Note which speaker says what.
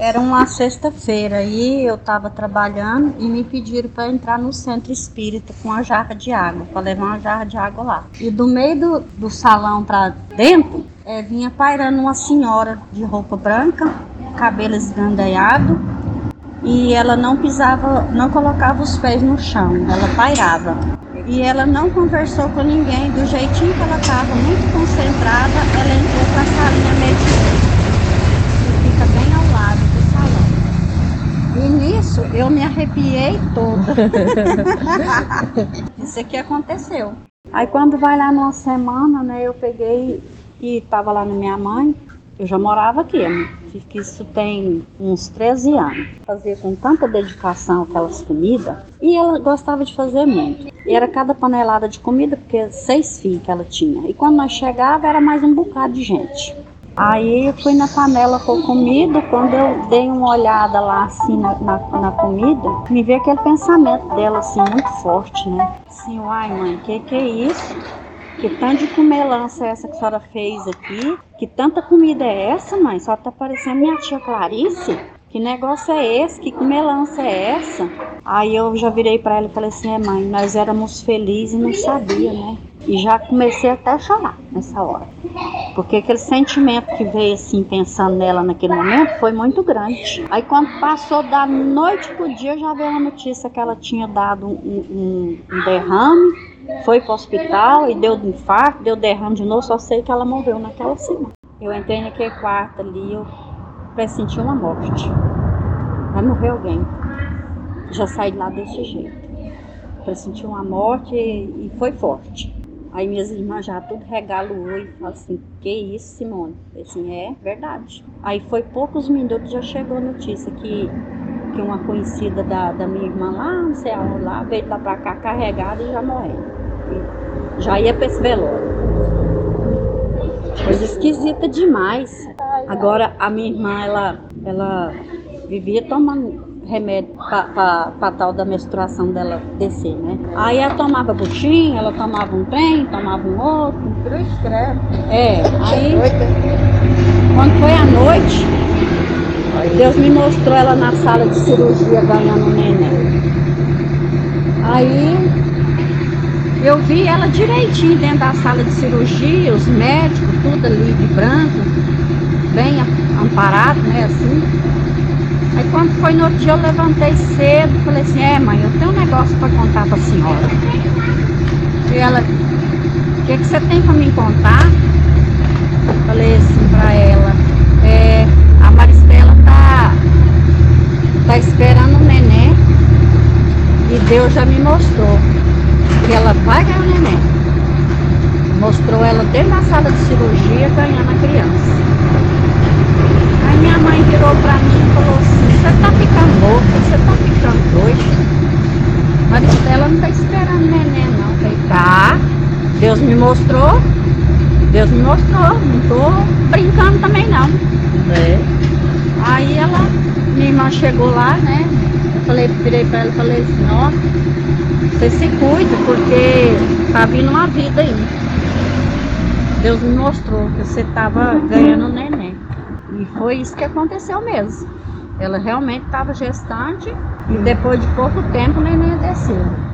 Speaker 1: Era uma sexta-feira e eu estava trabalhando e me pediram para entrar no centro espírita com uma jarra de água, para levar uma jarra de água lá. E do meio do, do salão para dentro, é, vinha pairando uma senhora de roupa branca, cabelo esgandaiado, e ela não pisava, não colocava os pés no chão, ela pairava. E ela não conversou com ninguém, do jeitinho que ela estava, muito concentrada, ela entrou para a salinha mediúnica, que fica bem ao lado do salão. E nisso eu me arrepiei toda. Isso aqui aconteceu. Aí quando vai lá numa semana, né, eu peguei e estava lá na minha mãe, eu já morava aqui, né? isso tem uns 13 anos. Fazia com tanta dedicação aquelas comidas e ela gostava de fazer muito. E era cada panelada de comida, porque seis filhos que ela tinha. E quando nós chegava era mais um bocado de gente. Aí eu fui na panela com comida, quando eu dei uma olhada lá assim na, na, na, comida, me veio aquele pensamento dela assim muito forte, né? Assim, uai mãe, que que é isso? Que tanto de comelança é essa que a senhora fez aqui? Que tanta comida é essa, mãe? Só tá parecendo minha tia Clarice? Que negócio é esse? Que comelança é essa? Aí eu já virei para ela e falei assim: é, mãe, nós éramos felizes e não sabia, né? E já comecei até a chorar nessa hora. Porque aquele sentimento que veio assim, pensando nela naquele momento, foi muito grande. Aí quando passou da noite pro dia, já veio a notícia que ela tinha dado um, um, um derrame foi para o hospital e deu infarto, deu derrame de novo, só sei que ela morreu naquela semana. Eu entrei naquele quarto ali, eu pressenti uma morte. Vai morrer alguém. Já saí de lá desse jeito. Pressenti uma morte e, e foi forte. Aí minhas irmãs já tudo regalou e falaram assim, que isso, Simone? Eu assim, é verdade. Aí foi poucos minutos, já chegou a notícia que, que uma conhecida da, da minha irmã lá, não sei aonde lá, veio lá pra cá carregada e já morreu já ia para esse velório. Coisa esquisita demais. Agora a minha irmã, ela, ela vivia tomando remédio para tal da menstruação dela descer, né? Aí ela tomava buchinho, ela tomava um trem, tomava um outro.
Speaker 2: Cruz credo.
Speaker 1: É, aí quando foi à noite, Deus me mostrou ela na sala de cirurgia ganhando um neném. Aí eu vi ela direitinho dentro da sala de cirurgia, os médicos, tudo ali de branco, bem amparado, né, assim. Aí quando foi no outro dia eu levantei cedo, falei assim, é mãe, eu tenho um negócio para contar para a senhora. E ela, o que, que você tem para me contar? Falei assim para ela, é, a Maristela tá, tá esperando o neném e Deus já me mostrou que ela vai ganhar o neném. Mostrou ela dentro da sala de cirurgia ganhando a criança. Aí minha mãe virou pra mim e falou assim, você tá ficando louca, você tá ficando doido. Não tá esperando neném não. Falei, tá, Deus me mostrou, Deus me mostrou, não tô brincando também não. É. Aí ela, minha irmã chegou lá, né? Eu falei, virei pra ela e falei assim, ó, você se cuida, porque tá vindo uma vida aí. Deus me mostrou que você estava ganhando neném. E foi isso que aconteceu mesmo. Ela realmente estava gestante e depois de pouco tempo o neném desceu.